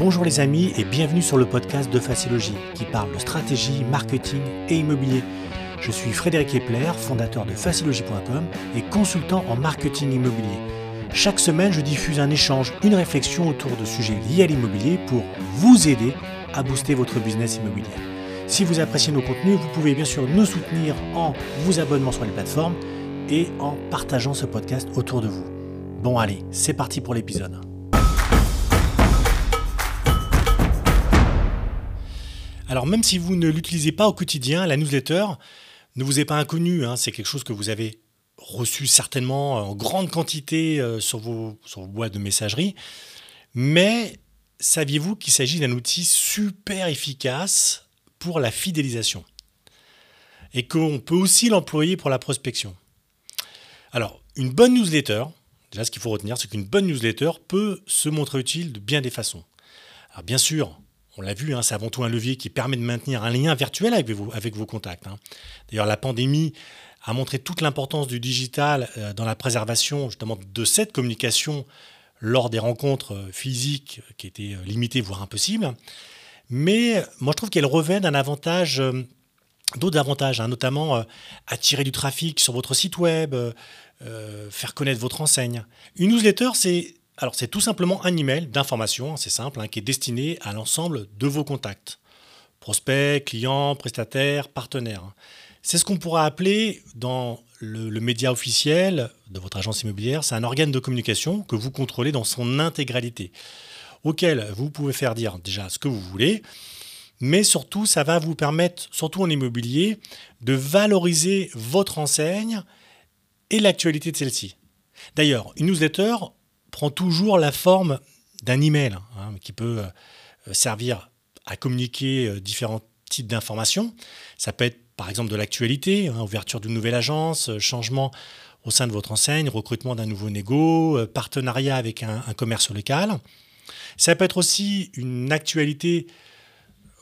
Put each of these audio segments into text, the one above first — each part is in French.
Bonjour les amis et bienvenue sur le podcast de Facilogie qui parle de stratégie, marketing et immobilier. Je suis Frédéric Epler, fondateur de facilogie.com et consultant en marketing immobilier. Chaque semaine, je diffuse un échange, une réflexion autour de sujets liés à l'immobilier pour vous aider à booster votre business immobilier. Si vous appréciez nos contenus, vous pouvez bien sûr nous soutenir en vous abonnant sur les plateformes et en partageant ce podcast autour de vous. Bon allez, c'est parti pour l'épisode. Alors même si vous ne l'utilisez pas au quotidien, la newsletter ne vous est pas inconnue. Hein. c'est quelque chose que vous avez reçu certainement en grande quantité euh, sur, vos, sur vos boîtes de messagerie. Mais saviez-vous qu'il s'agit d'un outil super efficace pour la fidélisation et qu'on peut aussi l'employer pour la prospection? Alors, une bonne newsletter, déjà ce qu'il faut retenir, c'est qu'une bonne newsletter peut se montrer utile de bien des façons. Alors bien sûr, on l'a vu, hein, c'est avant tout un levier qui permet de maintenir un lien virtuel avec vos, contacts. Hein. D'ailleurs, la pandémie a montré toute l'importance du digital euh, dans la préservation justement de cette communication lors des rencontres euh, physiques qui étaient euh, limitées, voire impossibles. Mais moi, je trouve qu'elle revêt d'un avantage, d'autres avantages, hein, notamment attirer du trafic sur votre site web, faire connaître votre enseigne. Une newsletter, c'est alors c'est tout simplement un email d'information, c'est simple, hein, qui est destiné à l'ensemble de vos contacts. Prospects, clients, prestataires, partenaires. C'est ce qu'on pourra appeler dans le, média officiel de votre agence immobilière, c'est un organe de communication que vous contrôlez dans son intégralité, auquel vous pouvez faire dire déjà ce que vous voulez, mais surtout ça va vous permettre, surtout en immobilier, de valoriser votre enseigne et l'actualité de celle-ci. D'ailleurs, une newsletter, prend toujours la forme d'un email hein, qui peut euh, servir à communiquer euh, différents types d'informations. Ça peut être par exemple de l'actualité, hein, ouverture d'une nouvelle agence, euh, changement au sein de votre enseigne, recrutement d'un nouveau négo, partenariat avec un, commerce local. Ça peut être aussi une actualité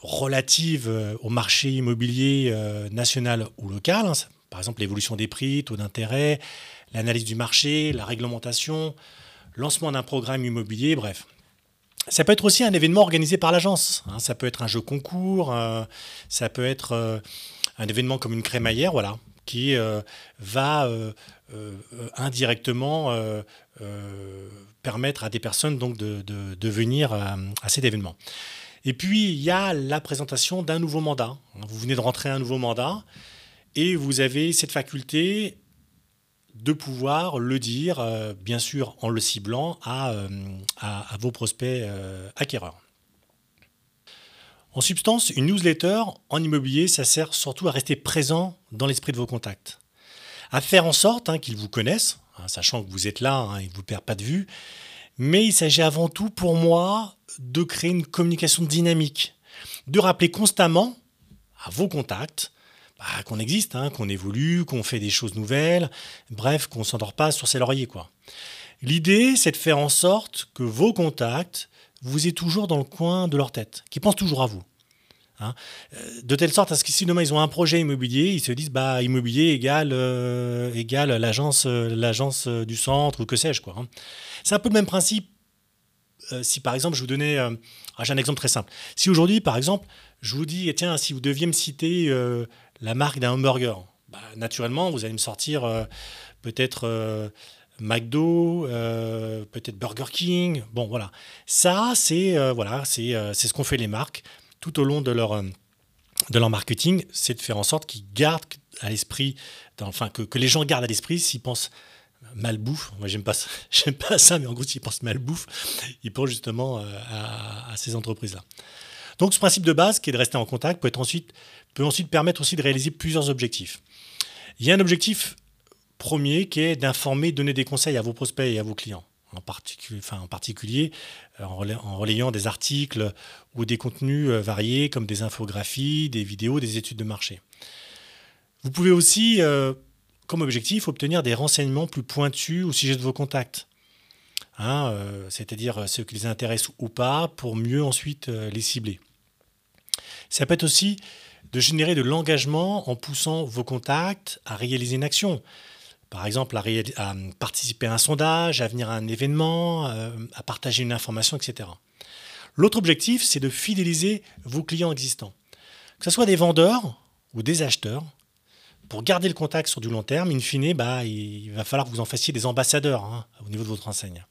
relative au marché immobilier national ou local, hein. par exemple l'évolution des prix, taux d'intérêt, l'analyse du marché, la réglementation, lancement d'un programme immobilier, bref. Ça peut être aussi un événement organisé par l'agence. Hein. ça peut être un jeu concours, euh, ça peut être euh, un événement comme une crémaillère, voilà, qui euh, va indirectement permettre à des personnes donc de, venir à cet événement. Et puis il y a la présentation d'un nouveau mandat. Vous venez de rentrer un nouveau mandat et vous avez cette faculté de pouvoir le dire, euh, bien sûr en le ciblant à, euh, vos prospects euh, acquéreurs. En substance, une newsletter en immobilier, ça sert surtout à rester présent dans l'esprit de vos contacts, à faire en sorte hein, qu'ils vous connaissent, hein, sachant que vous êtes là hein, qu'ils ne vous perdent pas de vue, mais il s'agit avant tout pour moi de créer une communication dynamique, de rappeler constamment à vos contacts bah, qu'on existe, hein, qu'on évolue, qu'on fait des choses nouvelles, bref, qu'on ne s'endort pas sur ses lauriers. quoi. L'idée, c'est de faire en sorte que vos contacts, vous êtes toujours dans le coin de leur tête, qu'ils pensent toujours à vous. Hein. Euh, de telle sorte à ce que si demain ils ont un projet immobilier, ils se disent bah immobilier égale, euh, l'agence, euh, l'agence du centre ou que sais-je quoi. Hein. C'est un peu le même principe. si par exemple je vous donnais, ah, j'ai un exemple très simple. Si aujourd'hui par exemple je vous dis tiens si vous deviez me citer la marque d'un hamburger. Bah, naturellement, vous allez me sortir euh, peut-être euh, McDo, euh, peut-être Burger King. Bon, voilà. Ça, c'est voilà, c'est ce qu'ont fait les marques tout au long de leur, de leur marketing, c'est de faire en sorte qu'ils gardent à l'esprit, enfin que, que, les gens gardent à l'esprit s'ils pensent malbouffe. Moi, j'aime pas, pas ça, mais en gros, s'ils pensent malbouffe, ils pensent justement à, à ces entreprises-là. Donc, ce principe de base, qui est de rester en contact, peut être ensuite peut ensuite permettre aussi de réaliser plusieurs objectifs. Il y a un objectif premier qui est d'informer, donner des conseils à vos prospects et à vos clients. En, particulier euh, en, relayant des articles ou des contenus euh, variés comme des infographies, des vidéos, des études de marché. Vous pouvez aussi, euh, comme objectif, obtenir des renseignements plus pointus au sujet de vos contacts. Hein, c'est-à-dire ceux qui les intéressent ou pas, pour mieux ensuite les cibler. Ça peut être aussi de générer de l'engagement en poussant vos contacts à réaliser une action. Par exemple, à, participer à un sondage, à venir à un événement, euh, à partager une information, etc. L'autre objectif, c'est de fidéliser vos clients existants. Que ce soit des vendeurs ou des acheteurs, pour garder le contact sur du long terme, in fine, bah, il va falloir que vous en fassiez des ambassadeurs hein, au niveau de votre enseigne.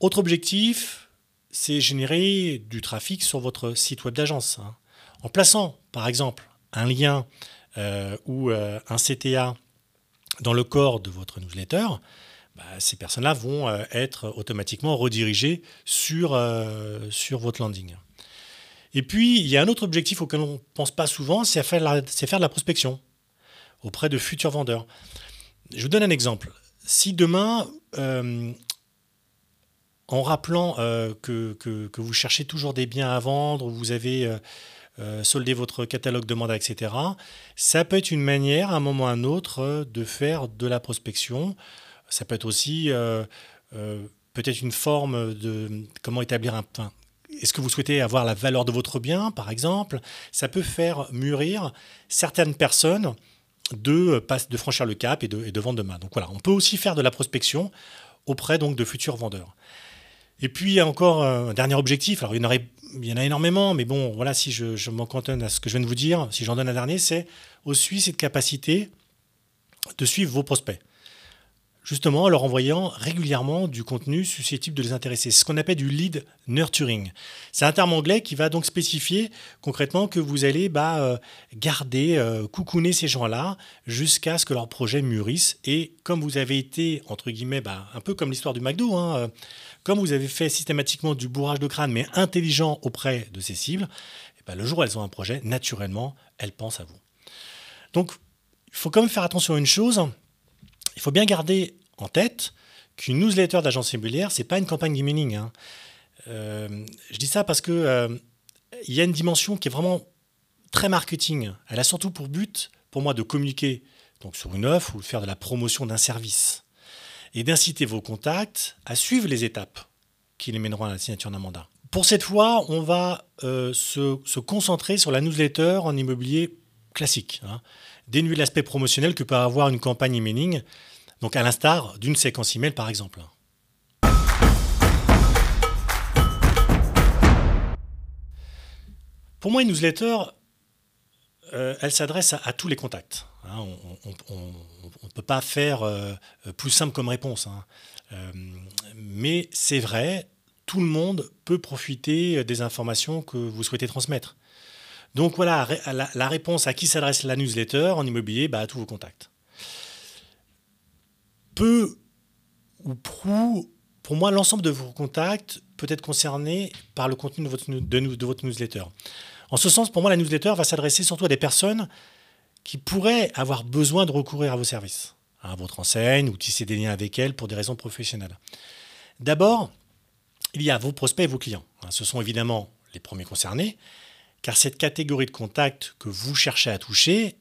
Autre objectif, c'est générer du trafic sur votre site web d'agence. Hein. En plaçant, par exemple, un lien euh, ou euh, un CTA dans le corps de votre newsletter, bah, ces personnes-là vont euh, être automatiquement redirigées sur, votre landing. Et puis, il y a un autre objectif auquel on ne pense pas souvent, c'est faire, faire de la prospection auprès de futurs vendeurs. Je vous donne un exemple. Si demain, en rappelant que, que, vous cherchez toujours des biens à vendre, vous avez euh, solder votre catalogue de mandats, etc. Ça peut être une manière, à un moment ou à un autre, euh, de faire de la prospection. Ça peut être aussi euh, peut-être une forme de comment établir un... Est-ce que vous souhaitez avoir la valeur de votre bien, par exemple? Ça peut faire mûrir certaines personnes de, de franchir le cap et de, vendre demain. Donc voilà, on peut aussi faire de la prospection auprès donc de futurs vendeurs. Et puis, il y a encore un dernier objectif. Alors, il y en, il y en a énormément, mais bon, voilà, si je, m'en cantonne à ce que je viens de vous dire, si j'en donne un dernier, c'est aussi cette capacité de suivre vos prospects justement en leur envoyant régulièrement du contenu susceptible de les intéresser. C'est ce qu'on appelle du lead nurturing. C'est un terme anglais qui va donc spécifier concrètement que vous allez bah, euh, garder, euh, coucouner ces gens-là jusqu'à ce que leur projet mûrisse. Et comme vous avez été, entre guillemets, bah, un peu comme l'histoire du McDo, hein, euh, comme vous avez fait systématiquement du bourrage de crâne, mais intelligent auprès de ces cibles, et bah, le jour où elles ont un projet, naturellement, elles pensent à vous. Donc, il faut quand même faire attention à une chose, il faut bien garder en tête qu'une newsletter d'agence immobilière, c'est pas une campagne d'emailing. Hein. Euh, je dis ça parce que euh, y a une dimension qui est vraiment très marketing. Elle a surtout pour but, pour moi, de communiquer donc sur une offre ou de faire de la promotion d'un service et d'inciter vos contacts à suivre les étapes qui les mèneront à la signature d'un mandat. Pour cette fois, on va euh, se, concentrer sur la newsletter en immobilier classique, hein, de l'aspect promotionnel que peut avoir une campagne emailing donc à l'instar d'une séquence email par exemple. Pour moi, une newsletter, euh, elle s'adresse à, tous les contacts. Hein. on ne peut pas faire euh, plus simple comme réponse. Hein. Euh, mais c'est vrai, tout le monde peut profiter des informations que vous souhaitez transmettre. Donc voilà, la, réponse à qui s'adresse la newsletter en immobilier, bah, à tous vos contacts peu ou prou, pour moi, l'ensemble de vos contacts peut être concerné par le contenu de votre, newsletter. En ce sens, pour moi, la newsletter va s'adresser surtout à des personnes qui pourraient avoir besoin de recourir à vos services, à votre enseigne ou tisser des liens avec elle pour des raisons professionnelles. D'abord, il y a vos prospects et vos clients. Ce sont évidemment les premiers concernés, car cette catégorie de contacts que vous cherchez à toucher,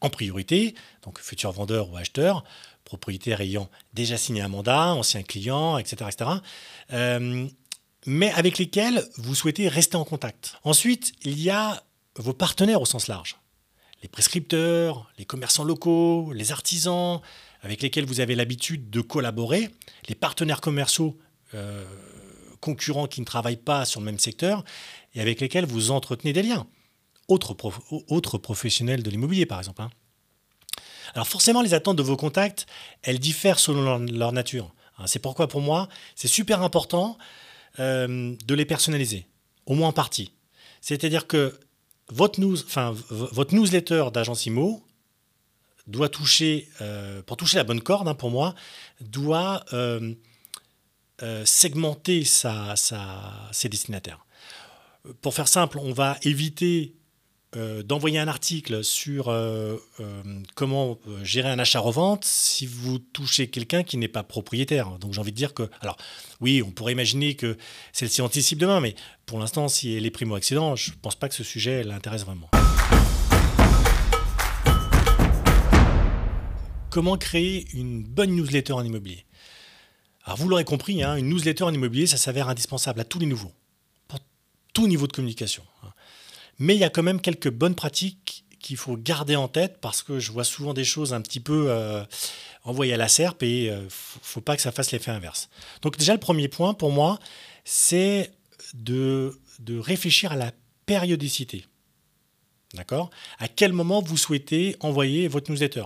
en priorité, donc futurs vendeurs ou acheteurs, propriétaires ayant déjà signé un mandat, anciens clients, etc. etc. Euh, mais avec lesquels vous souhaitez rester en contact. Ensuite, il y a vos partenaires au sens large. Les prescripteurs, les commerçants locaux, les artisans avec lesquels vous avez l'habitude de collaborer, les partenaires commerciaux euh, concurrents qui ne travaillent pas sur le même secteur et avec lesquels vous entretenez des liens. Autres, professionnels de l'immobilier, par exemple. Hein. Alors forcément, les attentes de vos contacts, elles diffèrent selon leur, nature. Hein, c'est pourquoi pour moi, c'est super important euh, de les personnaliser, au moins en partie. C'est-à-dire que votre newsletter d'agence IMO doit toucher, euh, pour toucher la bonne corde hein, pour moi, doit euh, segmenter ses destinataires. Pour faire simple, on va éviter euh, d'envoyer un article sur euh, euh, comment gérer un achat-revente si vous touchez quelqu'un qui n'est pas propriétaire. Donc j'ai envie de dire que, alors oui, on pourrait imaginer que celle-ci anticipe demain, mais pour l'instant, si elle est primo-accident, je ne pense pas que ce sujet l'intéresse vraiment. Comment créer une bonne newsletter en immobilier? Alors vous l'aurez compris, hein, une newsletter en immobilier, ça s'avère indispensable à tous les nouveaux, tout niveau de communication. Hein. Mais il y a quand même quelques bonnes pratiques qu'il faut garder en tête parce que je vois souvent des choses un petit peu euh, envoyées à la serpe et il euh, faut pas que ça fasse l'effet inverse. Donc déjà le premier point pour moi, c'est de, de réfléchir à la périodicité. D'accord? À quel moment vous souhaitez envoyer votre newsletter?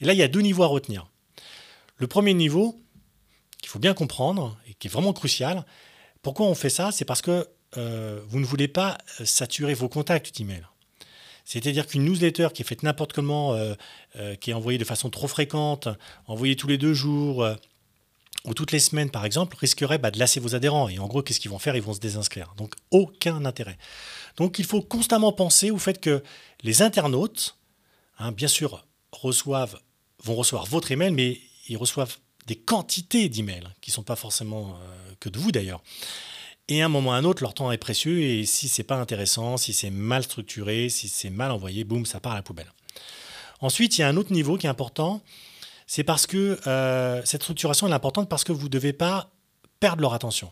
Et là, il y a deux niveaux à retenir. Le premier niveau, qu'il faut bien comprendre et qui est vraiment crucial, pourquoi on fait ça? C'est parce que euh, vous ne voulez pas saturer vos contacts d'email. C'est-à-dire qu'une newsletter qui est faite n'importe comment, euh, euh, qui est envoyée de façon trop fréquente, envoyée tous les deux jours ou toutes les semaines par exemple, risquerait bah, de lasser vos adhérents. Et en gros, qu'est-ce qu'ils vont faire? Ils vont se désinscrire. Donc aucun intérêt. Donc il faut constamment penser au fait que les internautes, hein, bien sûr, reçoivent, vont recevoir votre email, mais ils reçoivent des quantités d'emails qui ne sont pas forcément que de vous d'ailleurs. Et à un moment ou à un autre, leur temps est précieux et si c'est pas intéressant, si c'est mal structuré, si c'est mal envoyé, boum, ça part à la poubelle. Ensuite, il y a un autre niveau qui est important, c'est parce que euh, cette structuration est importante parce que vous ne devez pas perdre leur attention.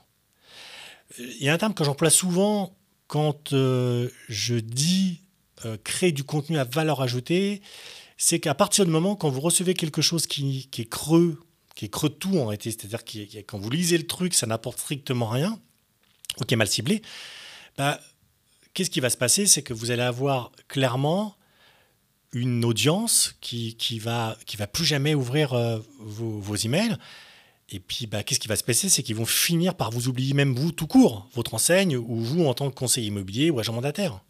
Il y a un terme que j'emploie souvent quand euh, je dis euh, créer du contenu à valeur ajoutée, c'est qu'à partir du moment quand vous recevez quelque chose qui, qui est creux, qui est creux tout en réalité, c'est-à-dire que quand vous lisez le truc, ça n'apporte strictement rien, ou qui est mal ciblé, bah, qu'est-ce qui va se passer? C'est que vous allez avoir clairement une audience qui, qui, va, qui va plus jamais ouvrir euh, vos, vos, emails. Et puis, bah, qu'est-ce qui va se passer? C'est qu'ils vont finir par vous oublier même vous tout court, votre enseigne, ou vous en tant que conseiller immobilier ou agent mandataire.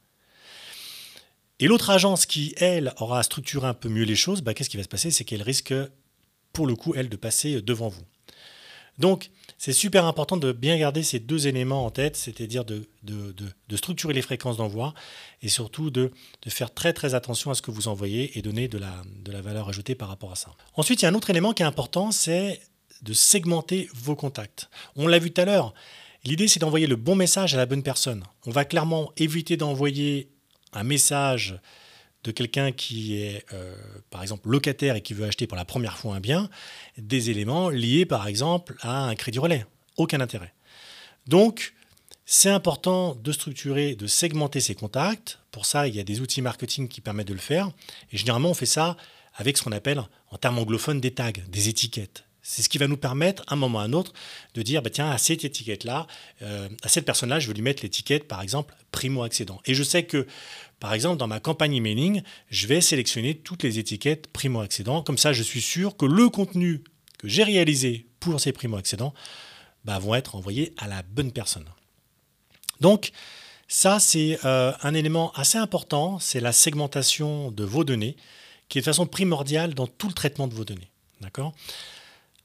Et l'autre agence qui, elle, aura structuré un peu mieux les choses, bah, qu'est-ce qui va se passer? C'est qu'elle risque, pour le coup, elle, de passer devant vous. Donc, c'est super important de bien garder ces deux éléments en tête, c'est-à-dire de, structurer les fréquences d'envoi et surtout de, faire très très attention à ce que vous envoyez et donner de la valeur ajoutée par rapport à ça. Ensuite, il y a un autre élément qui est important, c'est de segmenter vos contacts. On l'a vu tout à l'heure, l'idée c'est d'envoyer le bon message à la bonne personne. On va clairement éviter d'envoyer un message de quelqu'un qui est, euh, par exemple, locataire et qui veut acheter pour la première fois un bien, des éléments liés, par exemple, à un crédit relais. Aucun intérêt. Donc, c'est important de structurer, de segmenter ses contacts. Pour ça, il y a des outils marketing qui permettent de le faire. Et généralement, on fait ça avec ce qu'on appelle, en termes anglophones, des tags, des étiquettes. C'est ce qui va nous permettre, à un moment ou à un autre, de dire, bah, tiens, à cette étiquette-là, euh, à cette personne-là, je veux lui mettre l'étiquette, par exemple, primo-accédant. Et je sais que par exemple, dans ma campagne emailing, je vais sélectionner toutes les étiquettes primo-accédants. Comme ça, je suis sûr que le contenu que j'ai réalisé pour ces primo-accédants bah, vont être envoyés à la bonne personne. Donc, ça, c'est euh, un élément assez important, c'est la segmentation de vos données, qui est de façon primordiale dans tout le traitement de vos données. D'accord?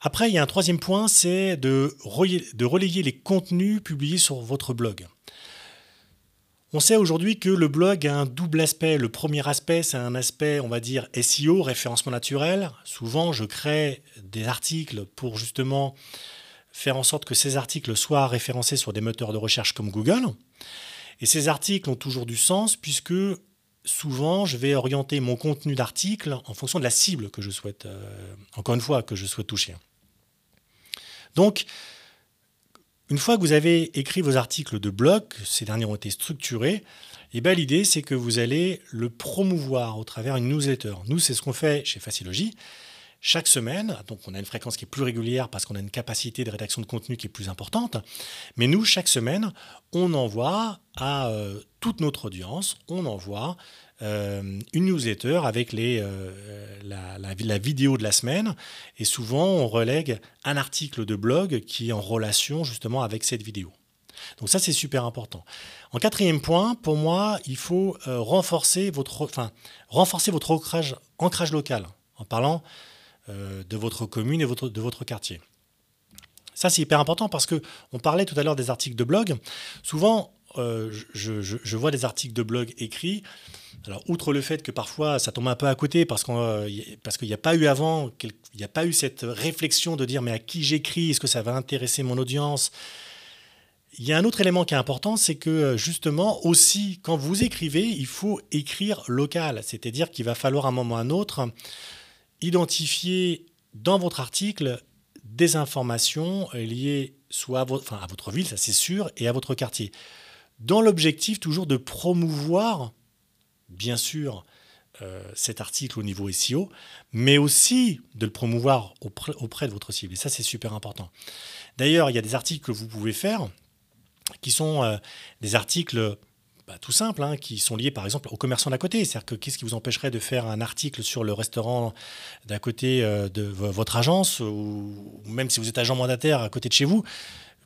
Après, il y a un troisième point, c'est de, relayer les contenus publiés sur votre blog. On sait aujourd'hui que le blog a un double aspect. Le premier aspect, c'est un aspect, on va dire, SEO, référencement naturel. Souvent, je crée des articles pour justement faire en sorte que ces articles soient référencés sur des moteurs de recherche comme Google. Et ces articles ont toujours du sens puisque souvent, je vais orienter mon contenu d'article en fonction de la cible que je souhaite, euh, encore une fois, que je souhaite toucher. Donc, une fois que vous avez écrit vos articles de blog, ces derniers ont été structurés, et eh ben, l'idée c'est que vous allez le promouvoir au travers d'une newsletter. Nous, c'est ce qu'on fait chez Facilogy. Chaque semaine, donc on a une fréquence qui est plus régulière parce qu'on a une capacité de rédaction de contenu qui est plus importante, mais nous, chaque semaine, on envoie à euh, toute notre audience, on envoie euh, une newsletter avec euh, la, vidéo de la semaine. Et souvent, on relègue un article de blog qui est en relation justement avec cette vidéo. Donc ça, c'est super important. En quatrième point, pour moi, il faut euh, renforcer, votre, enfin, renforcer votre ancrage, local en parlant de votre commune et de votre quartier. Ça, c'est hyper important parce que on parlait tout à l'heure des articles de blog. Souvent, je, je, vois des articles de blog écrits. Alors, outre le fait que parfois ça tombe un peu à côté parce euh, qu'il n'y a pas eu avant, il n'y a pas eu cette réflexion de dire mais à qui j'écris, est-ce que ça va intéresser mon audience? Il y a un autre élément qui est important, c'est que euh, justement aussi quand vous écrivez, il faut écrire local, c'est-à-dire qu'il va falloir à un moment ou à un autre identifier dans votre article des informations liées soit à votre ville, ça c'est sûr, et à votre quartier. Dans l'objectif toujours de promouvoir bien sûr euh, cet article au niveau SEO, mais aussi de le promouvoir auprès, de votre cible. Et ça, c'est super important. D'ailleurs, il y a des articles que vous pouvez faire qui sont euh, des articles bah, tout simples, hein, qui sont liés par exemple aux commerçants d'à côté. C'est-à-dire que qu'est-ce qui vous empêcherait de faire un article sur le restaurant d'à côté euh, de votre agence, ou même si vous êtes agent mandataire à côté de chez vous,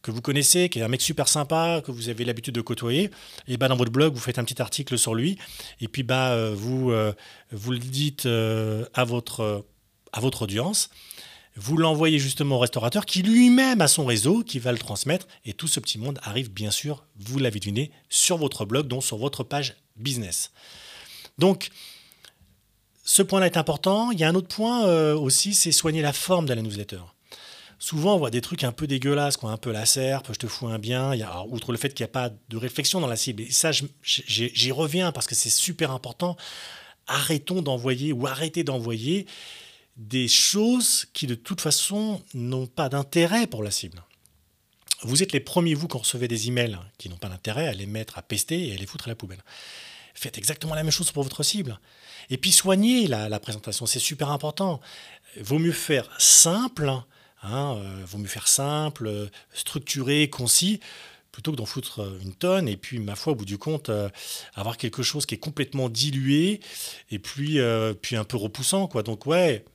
que vous connaissez, qui est un mec super sympa, que vous avez l'habitude de côtoyer, et bah dans votre blog, vous faites un petit article sur lui, et puis bah euh, vous, euh, vous le dites euh, à, votre, à votre audience, vous l'envoyez justement au restaurateur qui lui-même a son réseau, qui va le transmettre, et tout ce petit monde arrive bien sûr, vous l'avez deviné, sur votre blog, donc sur votre page business. Donc, ce point-là est important. Il y a un autre point aussi, c'est soigner la forme de la newsletter souvent on voit des trucs un peu dégueulasses, quoi, un peu la serpe, je te fous un bien. Y a, outre le fait qu'il n'y a pas de réflexion dans la cible, et ça j'y reviens parce que c'est super important. Arrêtons d'envoyer ou arrêtez d'envoyer des choses qui de toute façon n'ont pas d'intérêt pour la cible. Vous êtes les premiers, vous, quand recevez des emails qui n'ont pas d'intérêt, à les mettre à pester et à les foutre à la poubelle. Faites exactement la même chose pour votre cible. Et puis soignez la, la présentation, c'est super important. Vaut mieux faire simple Hein, euh, vaut mieux faire simple, euh, structuré, concis, plutôt que d'en foutre euh, une tonne et puis, ma foi, au bout du compte, avoir quelque chose qui est complètement dilué et puis, puis un peu repoussant. Quoi. Donc, ouais,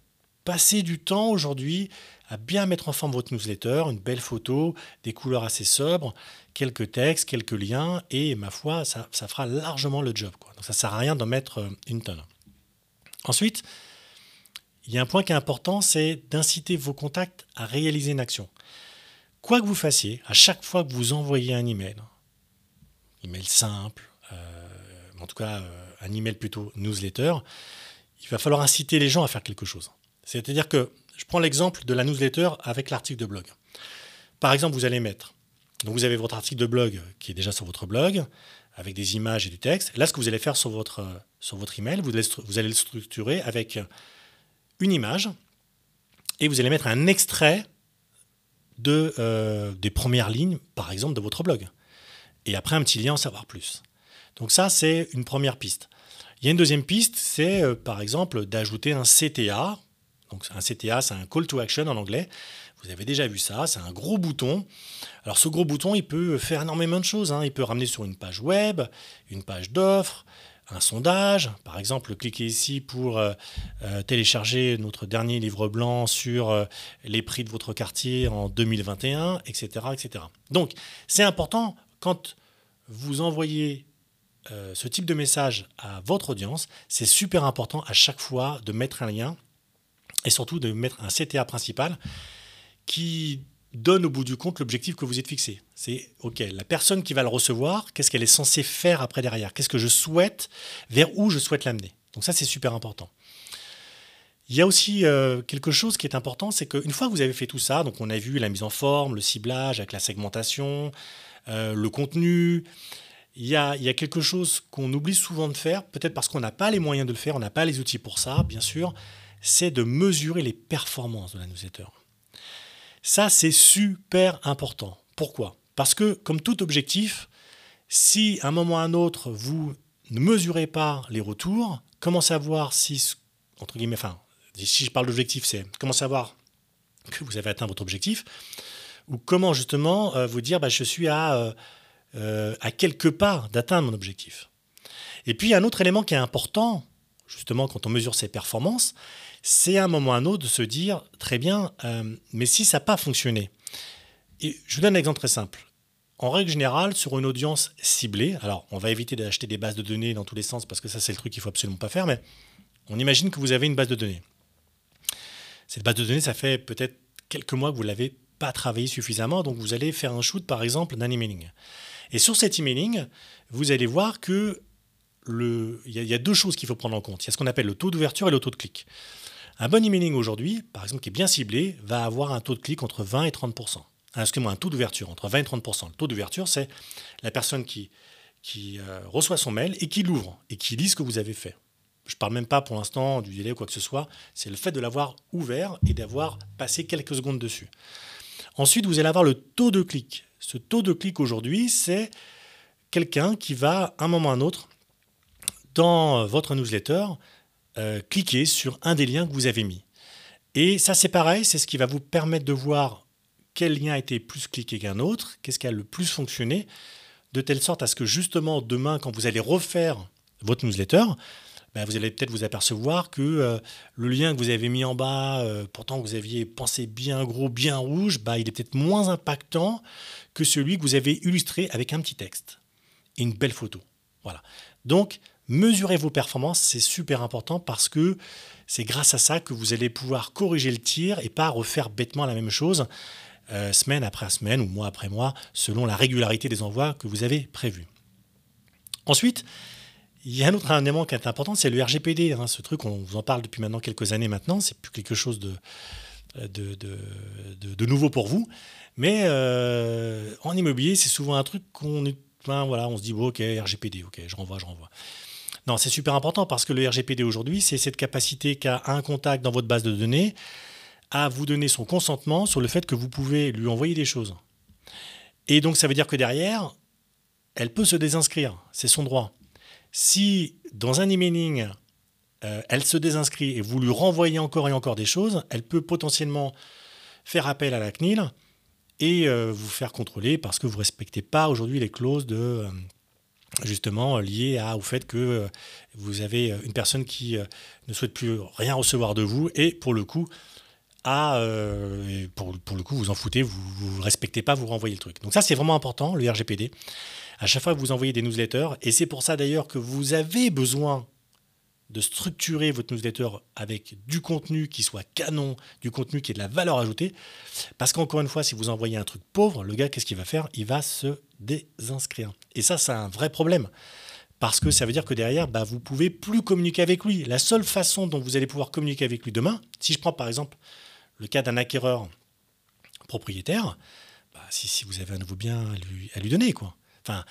passez du temps aujourd'hui à bien mettre en forme votre newsletter, une belle photo, des couleurs assez sobres, quelques textes, quelques liens, et ma foi, ça, fera largement le job. Quoi. Donc ça ne sert à rien d'en mettre une tonne. Ensuite, il y a un point qui est important, c'est d'inciter vos contacts à réaliser une action. Quoi que vous fassiez, à chaque fois que vous envoyez un email, email simple, euh, en tout cas euh, un email plutôt newsletter, il va falloir inciter les gens à faire quelque chose. C'est-à-dire que je prends l'exemple de la newsletter avec l'article de blog. Par exemple, vous allez mettre, donc vous avez votre article de blog qui est déjà sur votre blog, avec des images et du texte. Là, ce que vous allez faire sur votre, sur votre email, vous allez le structurer avec une image et vous allez mettre un extrait de, euh, des premières lignes, par exemple, de votre blog. Et après, un petit lien en savoir plus. Donc ça, c'est une première piste. Il y a une deuxième piste, c'est euh, par exemple d'ajouter un CTA. Donc un CTA, c'est un call to action en anglais. Vous avez déjà vu ça, c'est un gros bouton. Alors ce gros bouton, il peut faire énormément de choses. Hein. Il peut ramener sur une page web, une page d'offres, un sondage. Par exemple, cliquez ici pour euh, euh, télécharger notre dernier livre blanc sur euh, les prix de votre quartier en 2021, etc. etc. Donc, c'est important quand vous envoyez ce type de message à votre audience, c'est super important à chaque fois de mettre un lien et surtout de mettre un CTA principal qui donne au bout du compte l'objectif que vous êtes fixé. C'est, OK, la personne qui va le recevoir, qu'est-ce qu'elle est censée faire après derrière? Qu'est-ce que je souhaite, vers où je souhaite l'amener? Donc ça, c'est super important. Il y a aussi euh, quelque chose qui est important, c'est qu'une fois que vous avez fait tout ça, donc on a vu la mise en forme, le ciblage avec la segmentation, euh, le contenu, il y, a, il y a quelque chose qu'on oublie souvent de faire, peut-être parce qu'on n'a pas les moyens de le faire, on n'a pas les outils pour ça, bien sûr, c'est de mesurer les performances de la newsletter. Ça, c'est super important. Pourquoi? Parce que, comme tout objectif, si à un moment ou à un autre, vous ne mesurez pas les retours, comment savoir si, entre guillemets, enfin, si je parle d'objectif, c'est comment savoir que vous avez atteint votre objectif, ou comment justement euh, vous dire, bah, je suis à, euh, euh, à quelque part d'atteindre mon objectif. Et puis, un autre élément qui est important, justement, quand on mesure ses performances, c'est à un moment ou à un autre de se dire, très bien, euh, mais si ça n'a pas fonctionné. Et je vous donne un exemple très simple. En règle générale, sur une audience ciblée, alors on va éviter d'acheter des bases de données dans tous les sens parce que ça c'est le truc qu'il faut absolument pas faire, mais on imagine que vous avez une base de données. Cette base de données, ça fait peut-être quelques mois que vous l'avez pas travaillé suffisamment, donc vous allez faire un shoot par exemple d'un emailing. Et sur cet emailing, vous allez voir que il y, a deux choses qu'il faut prendre en compte. Il y a ce qu'on appelle le taux d'ouverture et le taux de clic. Un bon emailing aujourd'hui, par exemple, qui est bien ciblé, va avoir un taux de clic entre 20 et 30% ah, Excusez-moi, un taux d'ouverture entre 20 et 30% Le taux d'ouverture, c'est la personne qui, qui euh, reçoit son mail et qui l'ouvre et qui lit ce que vous avez fait. Je ne parle même pas pour l'instant du délai ou quoi que ce soit. C'est le fait de l'avoir ouvert et d'avoir passé quelques secondes dessus. Ensuite, vous allez avoir le taux de clic. Ce taux de clic aujourd'hui, c'est quelqu'un qui va, à un moment ou à un autre, dans votre newsletter, euh, cliquez sur un des liens que vous avez mis. Et ça, c'est pareil, c'est ce qui va vous permettre de voir quel lien a été plus cliqué qu'un autre, qu'est-ce qui a le plus fonctionné, de telle sorte à ce que justement demain, quand vous allez refaire votre newsletter, ben, vous allez peut-être vous apercevoir que euh, le lien que vous avez mis en bas, euh, pourtant vous aviez pensé bien gros, bien rouge, bah, il est peut-être moins impactant que celui que vous avez illustré avec un petit texte et une belle photo. Voilà. Donc, mesurez vos performances, c'est super important parce que c'est grâce à ça que vous allez pouvoir corriger le tir et pas refaire bêtement la même chose euh, semaine après semaine ou mois après mois, selon la régularité des envois que vous avez prévus. Ensuite, il y a un autre élément qui est important, c'est le RGPD. Hein, ce truc, on vous en parle depuis maintenant quelques années maintenant, c'est plus quelque chose de, de, de, nouveau pour vous. Mais euh, en immobilier, c'est souvent un truc qu'on voilà, on se dit, ok, RGPD, ok, je renvoie, je renvoie. Non, c'est super important parce que le RGPD aujourd'hui, c'est cette capacité qu'a un contact dans votre base de données à vous donner son consentement sur le fait que vous pouvez lui envoyer des choses. Et donc, ça veut dire que derrière, elle peut se désinscrire. C'est son droit. Si dans un emailing, euh, elle se désinscrit et vous lui renvoyez encore et encore des choses, elle peut potentiellement faire appel à la CNIL et euh, vous faire contrôler parce que vous ne respectez pas aujourd'hui les clauses de euh, justement liées à, au fait que vous avez une personne qui ne souhaite plus rien recevoir de vous et pour le coup pour, le coup vous en foutez, vous ne respectez pas, vous renvoyez le truc. Donc ça c'est vraiment important, le RGPD à chaque fois que vous envoyez des newsletters. Et c'est pour ça d'ailleurs que vous avez besoin de structurer votre newsletter avec du contenu qui soit canon, du contenu qui ait de la valeur ajoutée. Parce qu'encore une fois, si vous envoyez un truc pauvre, le gars, qu'est-ce qu'il va faire? Il va se désinscrire. Et ça, c'est un vrai problème. Parce que ça veut dire que derrière, bah, vous pouvez plus communiquer avec lui. La seule façon dont vous allez pouvoir communiquer avec lui demain, si je prends par exemple le cas d'un acquéreur propriétaire, bah, si, si, vous avez un nouveau bien à lui, donner, quoi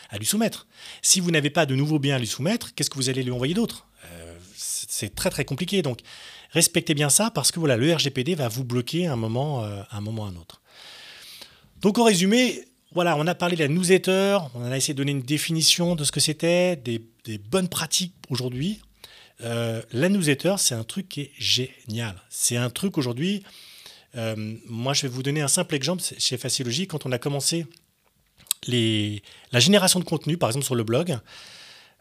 à lui soumettre. Si vous n'avez pas de nouveaux biens à lui soumettre, qu'est-ce que vous allez lui envoyer d'autre? C'est très très compliqué. Donc respectez bien ça parce que voilà, le RGPD va vous bloquer un moment, euh, un moment à un autre. Donc en résumé, voilà, on a parlé de la newsletter, on a essayé de donner une définition de ce que c'était, des, bonnes pratiques aujourd'hui. Euh, la newsletter, c'est un truc qui est génial. C'est un truc aujourd'hui. moi, je vais vous donner un simple exemple. Chez Faciologie, quand on a commencé la génération de contenu, par exemple sur le blog,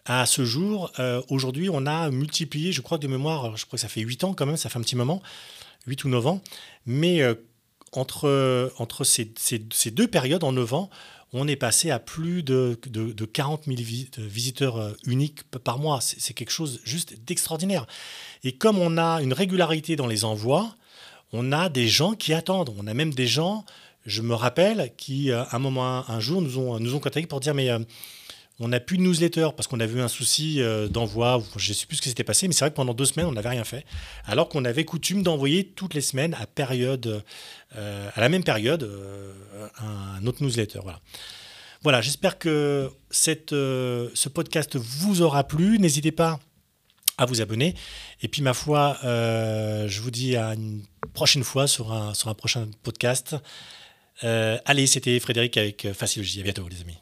à ce jour, euh, aujourd'hui, on a multiplié, je crois de mémoire, je crois que ça fait 8 ans quand même, ça fait un petit moment, 8 ou 9 ans, mais euh, entre, entre ces, deux périodes, en 9 ans, on est passé à plus de, de, 40 000 visiteurs euh, uniques par mois. C'est quelque chose juste d'extraordinaire. Et comme on a une régularité dans les envois, on a des gens qui attendent. On a même des gens je me rappelle qui, un moment, un jour, nous ont, nous ont contacté pour dire mais on n'a plus de newsletter parce qu'on avait eu un souci euh, d'envoi. Je ne sais plus ce qui s'était passé, mais c'est vrai que pendant deux semaines, on n'avait rien fait. Alors qu'on avait coutume d'envoyer toutes les semaines à, période, à la même période un autre newsletter. Voilà. Voilà, j'espère que ce podcast vous aura plu. N'hésitez pas à vous abonner. Et puis, ma foi, je vous dis à une prochaine fois sur un, sur un prochain podcast. Euh, allez, c'était Frédéric avec euh, Facilogie. À bientôt, les amis.